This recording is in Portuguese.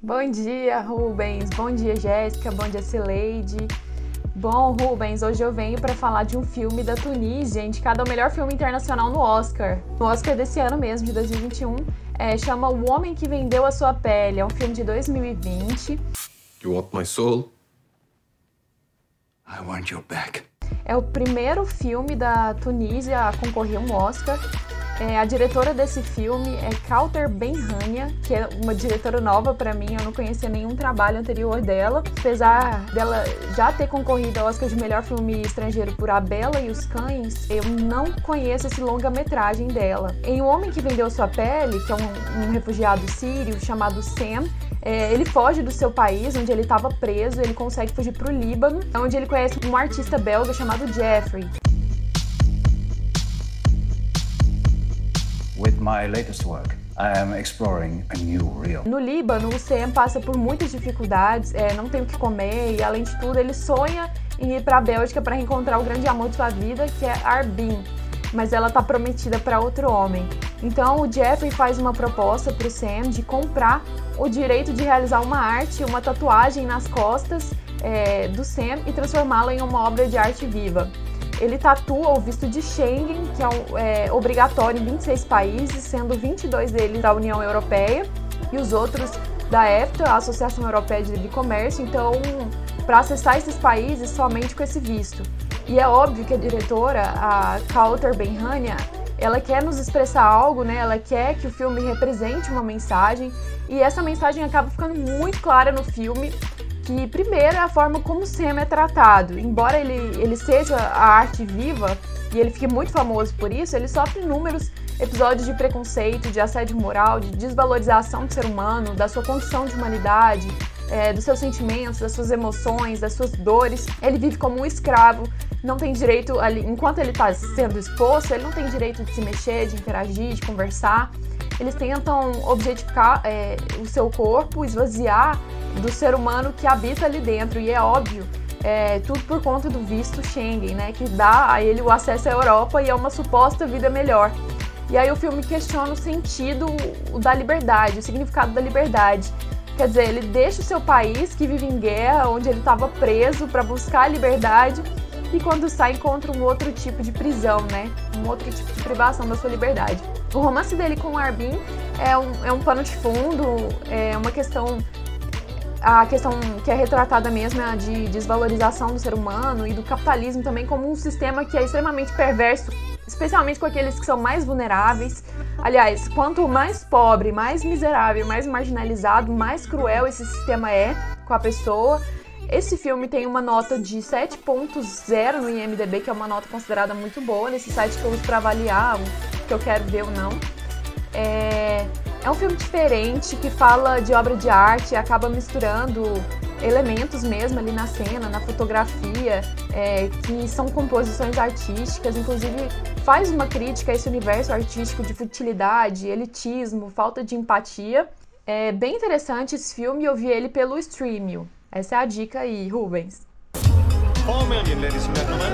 Bom dia, Rubens. Bom dia, Jéssica. Bom dia, Cileide. Bom, Rubens, hoje eu venho para falar de um filme da Tunísia, indicado ao melhor filme internacional no Oscar. No Oscar desse ano mesmo, de 2021. É, chama O Homem que Vendeu a Sua Pele. É um filme de 2020. You want my soul? I want your back. É o primeiro filme da Tunísia a concorrer a um Oscar. É, a diretora desse filme é Kauter Benhania, que é uma diretora nova para mim, eu não conhecia nenhum trabalho anterior dela. Apesar dela já ter concorrido ao Oscar de melhor filme estrangeiro por A Bela e os Cães, eu não conheço esse longa-metragem dela. Em O Homem que Vendeu Sua Pele, que é um, um refugiado sírio chamado Sam, é, ele foge do seu país, onde ele estava preso, ele consegue fugir para o Líbano, onde ele conhece um artista belga chamado Jeffrey. With my latest work, I am exploring a new real. No Líbano, o Sam passa por muitas dificuldades, é, não tem o que comer e, além de tudo, ele sonha em ir para a Bélgica para reencontrar o grande amor de sua vida, que é Arbin, mas ela está prometida para outro homem. Então, o Jeffrey faz uma proposta para o Sam de comprar o direito de realizar uma arte, uma tatuagem nas costas é, do Sam e transformá-la em uma obra de arte viva ele tatua o visto de Schengen, que é, é obrigatório em 26 países, sendo 22 deles da União Europeia e os outros da EFTA, a Associação Europeia de Comércio. Então, para acessar esses países somente com esse visto. E é óbvio que a diretora, a Kauter Benhania, ela quer nos expressar algo, né? Ela quer que o filme represente uma mensagem e essa mensagem acaba ficando muito clara no filme que primeiro é a forma como o Sam é tratado. Embora ele, ele seja a arte viva e ele fique muito famoso por isso, ele sofre inúmeros episódios de preconceito, de assédio moral, de desvalorização do ser humano, da sua condição de humanidade, é, dos seus sentimentos, das suas emoções, das suas dores. Ele vive como um escravo, não tem direito, ali, enquanto ele está sendo exposto, ele não tem direito de se mexer, de interagir, de conversar. Eles tentam objetificar é, o seu corpo, esvaziar do ser humano que habita ali dentro. E é óbvio, é, tudo por conta do visto Schengen, né? Que dá a ele o acesso à Europa e a uma suposta vida melhor. E aí o filme questiona o sentido da liberdade, o significado da liberdade. Quer dizer, ele deixa o seu país que vive em guerra, onde ele estava preso para buscar a liberdade, e quando sai encontra um outro tipo de prisão, né? Um outro tipo de privação da sua liberdade. O romance dele com o Arbin é um, é um pano de fundo, é uma questão a questão que é retratada mesmo é de desvalorização do ser humano e do capitalismo também como um sistema que é extremamente perverso, especialmente com aqueles que são mais vulneráveis. Aliás, quanto mais pobre, mais miserável, mais marginalizado, mais cruel esse sistema é com a pessoa. Esse filme tem uma nota de 7.0 no IMDb, que é uma nota considerada muito boa nesse site que eu uso para avaliar o que eu quero ver ou não. É, é um filme diferente que fala de obra de arte e acaba misturando elementos mesmo ali na cena, na fotografia, é, que são composições artísticas, inclusive faz uma crítica a esse universo artístico de futilidade, elitismo, falta de empatia. É bem interessante esse filme eu vi ele pelo Streamio. Essa é a dica aí, Rubens. 4 million, ladies and gentlemen.